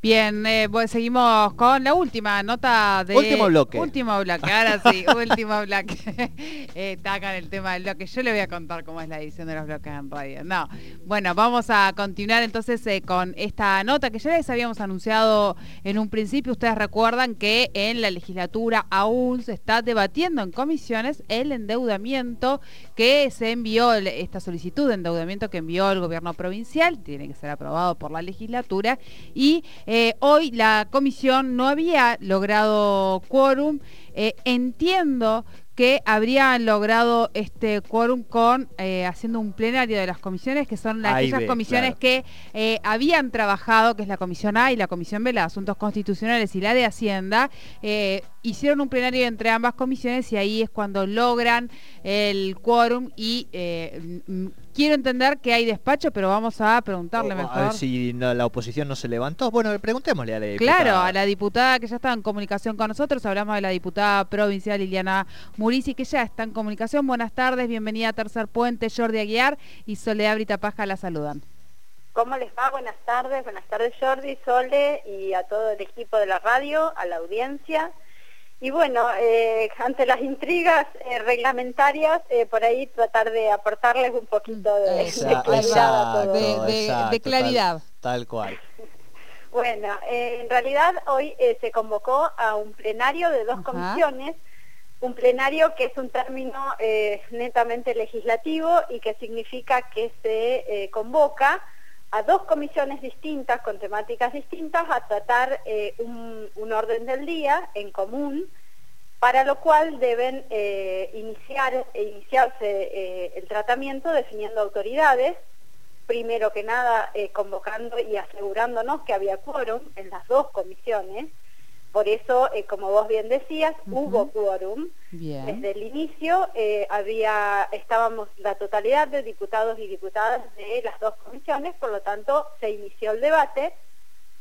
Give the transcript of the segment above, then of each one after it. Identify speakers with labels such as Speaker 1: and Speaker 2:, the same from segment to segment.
Speaker 1: Bien, eh, pues seguimos con la última nota de...
Speaker 2: Último bloque.
Speaker 1: Último bloque, ahora sí, último bloque. eh, está acá en el tema del bloque. Yo le voy a contar cómo es la edición de los bloques en radio. No, bueno, vamos a continuar entonces eh, con esta nota que ya les habíamos anunciado en un principio. Ustedes recuerdan que en la legislatura aún se está debatiendo en comisiones el endeudamiento que se envió, esta solicitud de endeudamiento que envió el gobierno provincial, tiene que ser aprobado por la legislatura y eh, hoy la comisión no había logrado quórum. Eh, entiendo que habrían logrado este quórum con eh, haciendo un plenario de las comisiones, que son las, aquellas comisiones que habían trabajado, que es la Comisión A y la Comisión B, de Asuntos Constitucionales y la de Hacienda, hicieron un plenario entre ambas comisiones y ahí es cuando logran el quórum y quiero entender que hay despacho, pero vamos a preguntarle mejor.
Speaker 2: A ver si la oposición no se levantó. Bueno, preguntémosle a la
Speaker 1: diputada. Claro, a la diputada que ya está en comunicación con nosotros. Hablamos de la diputada provincial Liliana Murici, que ya está en comunicación. Buenas tardes, bienvenida a Tercer Puente. Jordi Aguiar y Soledad Brita Paja la saludan.
Speaker 3: ¿Cómo les va? Buenas tardes. Buenas tardes, Jordi, Sole y a todo el equipo de la radio, a la audiencia. Y bueno, eh, ante las intrigas eh, reglamentarias, eh, por ahí tratar de aportarles un poquito de,
Speaker 1: claridad.
Speaker 2: Tal, cual.
Speaker 3: Bueno, en realidad hoy se convocó a un plenario de dos comisiones, un plenario que es un término netamente legislativo y que significa que se convoca a dos comisiones distintas, con temáticas distintas, a tratar eh, un, orden del día en común, para lo cual deben eh, iniciar, iniciarse eh, el tratamiento definiendo autoridades, primero que nada convocando y asegurándonos que había quórum en las dos comisiones, por eso, eh, como vos bien decías, hubo quórum. Desde el inicio eh, había, estábamos la totalidad de diputados y diputadas de las dos comisiones, por lo tanto se inició el debate,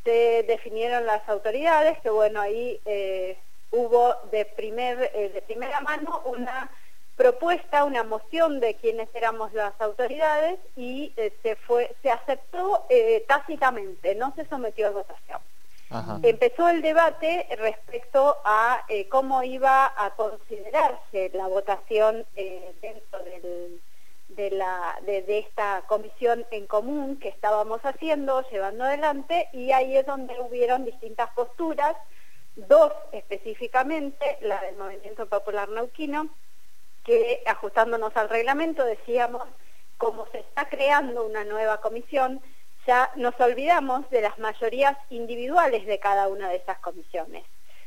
Speaker 3: se definieron las autoridades, que bueno, ahí eh, hubo de, primer, de primera mano una propuesta, una moción de quienes éramos las autoridades y se, fue, se aceptó tácitamente, no se sometió a votación. Empezó el debate respecto a eh, cómo iba a considerarse la votación eh, dentro de, la, de, esta comisión en común que estábamos haciendo, llevando adelante, y ahí es donde hubieron distintas posturas, dos específicamente, la del Movimiento Popular Nauquino, que ajustándonos al reglamento decíamos, como se está creando una nueva comisión, ya nos olvidamos de las mayorías individuales de cada una de esas comisiones.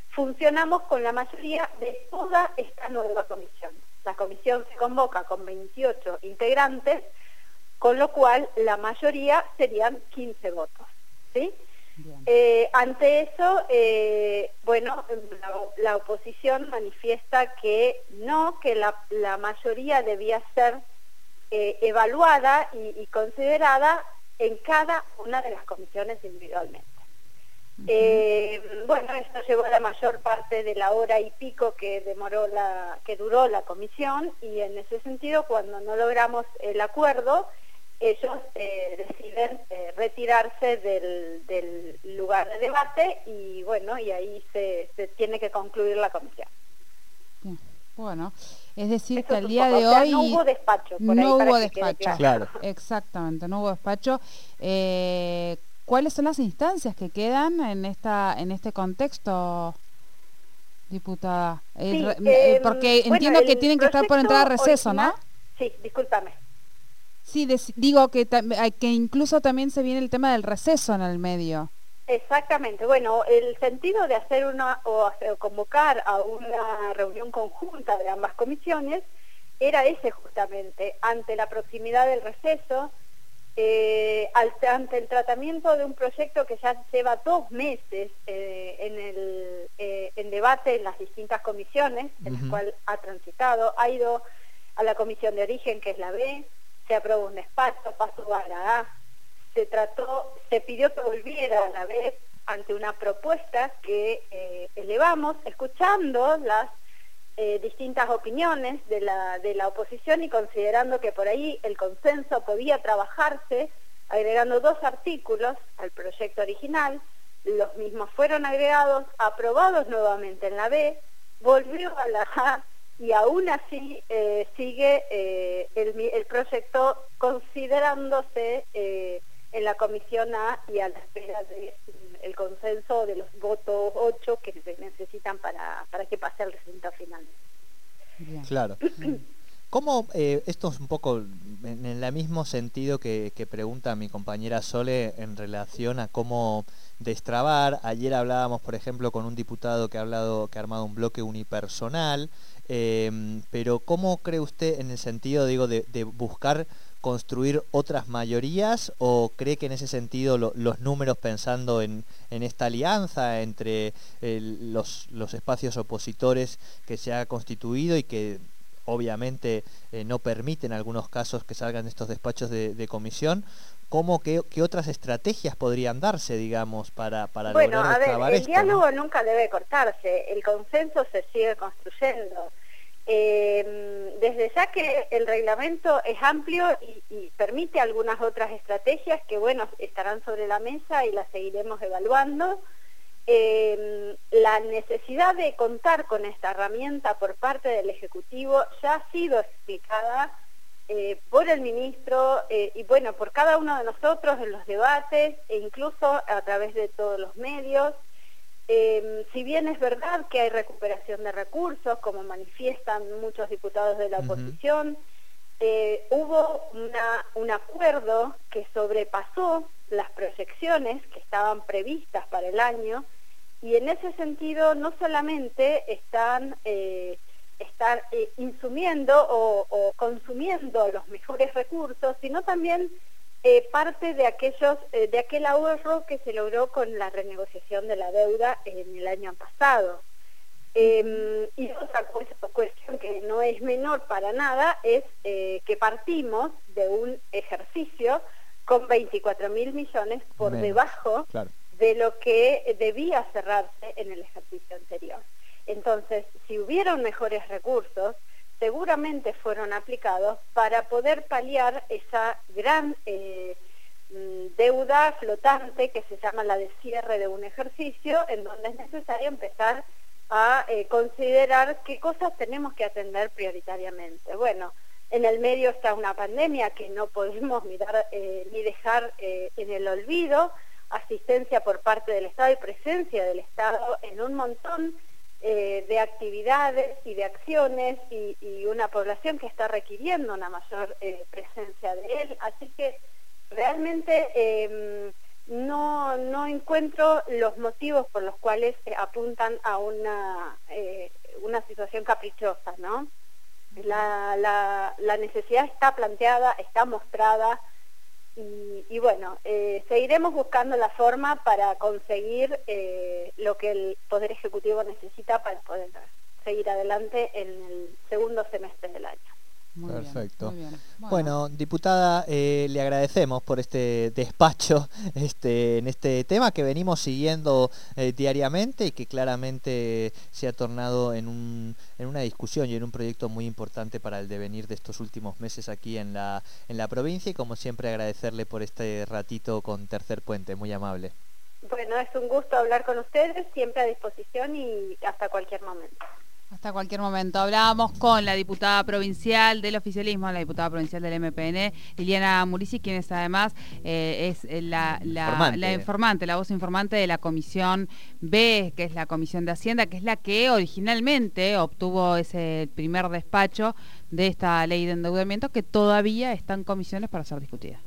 Speaker 3: Funcionamos con la mayoría de toda esta nueva comisión. La comisión se convoca con 28 integrantes, con lo cual la mayoría serían 15 votos. ¿sí? Eh, ante eso, eh, bueno, la, oposición manifiesta que no, que la, mayoría debía ser eh, evaluada y, considerada en cada una de las comisiones individualmente. Eh, bueno, esto llevó la mayor parte de la hora y pico que demoró la, que duró la comisión y en ese sentido cuando no logramos el acuerdo, ellos eh, deciden eh, retirarse del, lugar de debate y bueno, y ahí se, tiene que concluir la comisión.
Speaker 1: Bueno, es decir, que al día de hoy...
Speaker 3: no hubo despacho.
Speaker 1: no hubo despacho. Claro. Exactamente, no hubo despacho. Eh, ¿Cuáles son las instancias que quedan en, esta, en este contexto, diputada? Eh, eh, porque entiendo que tienen que estar por entrar a receso, ¿no?
Speaker 3: Sí, discúlpame.
Speaker 1: Sí, digo que, que incluso también se viene el tema del receso en el medio.
Speaker 3: Exactamente. Bueno, el sentido de hacer una o convocar a una reunión conjunta de ambas comisiones era ese justamente, ante la proximidad del receso, eh, ante el tratamiento de un proyecto que ya lleva dos meses eh, en el eh, en debate en las distintas comisiones, en las cuales ha transitado, ha ido a la comisión de origen, que es la B, se aprobó un despacho, pasó a la A, se trató, se pidió que volviera a la vez ante una propuesta que eh, elevamos, escuchando las eh, distintas opiniones de la, de la oposición y considerando que por ahí el consenso podía trabajarse agregando dos artículos al proyecto original, los mismos fueron agregados, aprobados nuevamente en la B, volvió a la A y aún así eh, sigue eh, el, proyecto considerándose eh, en la Comisión A y a la espera del consenso de los votos 8 que se necesitan para, para que pase el resultado final.
Speaker 2: Claro. ¿Cómo, esto es un poco en el mismo sentido que, pregunta mi compañera Sole en relación a cómo destrabar? Ayer hablábamos, por ejemplo, con un diputado que ha, hablado, que ha armado un bloque unipersonal, Em, pero ¿cómo cree usted en el sentido, digo, de, buscar construir otras mayorías o cree que en ese sentido los números pensando en, esta alianza entre los, espacios opositores que se ha constituido y que obviamente eh, no permiten en algunos casos que salgan estos despachos de, comisión, ¿cómo, qué, otras estrategias podrían darse, digamos, para, para
Speaker 3: bueno, a ver, el diálogo nunca debe cortarse, el consenso se sigue construyendo. Eh, desde ya que el reglamento es amplio y, permite algunas otras estrategias que, bueno, estarán sobre la mesa y las seguiremos evaluando. Eh, la necesidad de contar con esta herramienta por parte del Ejecutivo ya ha sido explicada eh, por el ministro y, bueno, por cada uno de nosotros en los debates e incluso a través de todos los medios. Em, si bien es verdad que hay recuperación de recursos, como manifiestan muchos diputados de la oposición, eh, hubo un acuerdo que sobrepasó las proyecciones que estaban previstas para el año y en ese sentido no solamente están, eh, eh, insumiendo o consumiendo los mejores recursos, sino también eh, parte de aquellos eh, de aquel ahorro que se logró con la renegociación de la deuda en el año pasado. Em, y otra cuestión que no es menor para nada es que partimos de un ejercicio con 24 mil millones por debajo de lo que debía cerrarse en el ejercicio anterior. Entonces, si hubieron mejores recursos, seguramente fueron aplicados para poder paliar esa gran eh, mm, deuda flotante que se llama la de cierre de un ejercicio, en donde es necesario empezar a eh, considerar qué cosas tenemos que atender prioritariamente. Bueno, en el medio está una pandemia que no podemos mirar eh, ni dejar en el olvido, asistencia por parte del Estado y presencia del Estado en un montón eh, de actividades y de acciones y, una población que está requiriendo una mayor eh, presencia de él. Así que realmente em, no, no encuentro los motivos por los cuales apuntan a una, eh, una situación caprichosa, ¿no? La, la, la necesidad está planteada, está mostrada, y, bueno, eh, seguiremos buscando la forma para conseguir eh, lo que el Poder Ejecutivo necesita para poder seguir adelante en el segundo semestre del año.
Speaker 2: Perfecto. Bueno. diputada, eh, le agradecemos por este despacho este, en este tema que venimos siguiendo eh, diariamente y que claramente se ha tornado en, un, en una discusión y en un proyecto muy importante para el devenir de estos últimos meses aquí en la, en la provincia y como siempre agradecerle por este ratito con Tercer Puente, muy amable.
Speaker 3: Bueno, es un gusto hablar con ustedes, siempre a disposición y hasta cualquier momento.
Speaker 1: Hasta cualquier momento. Hablábamos con la diputada provincial del oficialismo, la diputada provincial del MPN, Liliana Murici, quien es además eh, es la, informante. la voz informante de la Comisión B, que es la Comisión de Hacienda, que es la que originalmente obtuvo ese primer despacho de esta ley de endeudamiento que todavía está en comisiones para ser discutida.